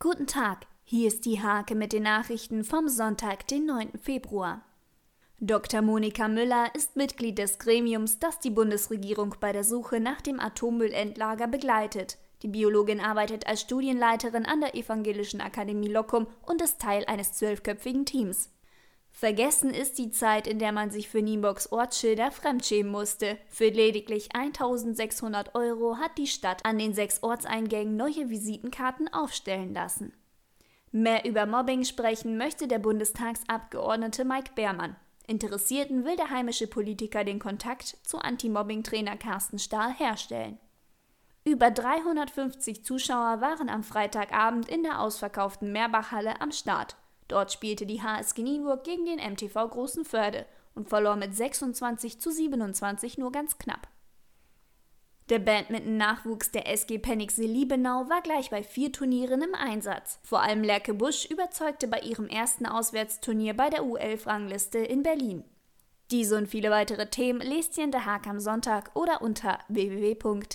Guten Tag, hier ist die Hake mit den Nachrichten vom Sonntag, den 9. Februar. Dr. Monika Müller ist Mitglied des Gremiums, das die Bundesregierung bei der Suche nach dem Atommüllendlager begleitet. Die Biologin arbeitet als Studienleiterin an der Evangelischen Akademie Locum und ist Teil eines zwölfköpfigen Teams. Vergessen ist die Zeit, in der man sich für Nienburgs Ortsschilder fremdschämen musste. Für lediglich 1600 Euro hat die Stadt an den sechs Ortseingängen neue Visitenkarten aufstellen lassen. Mehr über Mobbing sprechen möchte der Bundestagsabgeordnete Mike Beermann. Interessierten will der heimische Politiker den Kontakt zu Anti-Mobbing-Trainer Carsten Stahl herstellen. Über 350 Zuschauer waren am Freitagabend in der ausverkauften Meerbachhalle am Start. Dort spielte die HSG Nienburg gegen den MTV Großen Förde und verlor mit 26 zu 27 nur ganz knapp. Der Badminton-Nachwuchs der SG Penixse Liebenau war gleich bei vier Turnieren im Einsatz. Vor allem Lerke Busch überzeugte bei ihrem ersten Auswärtsturnier bei der U11-Rangliste in Berlin. Diese und viele weitere Themen lest ihr in der Hake am Sonntag oder unter www.diehake.de.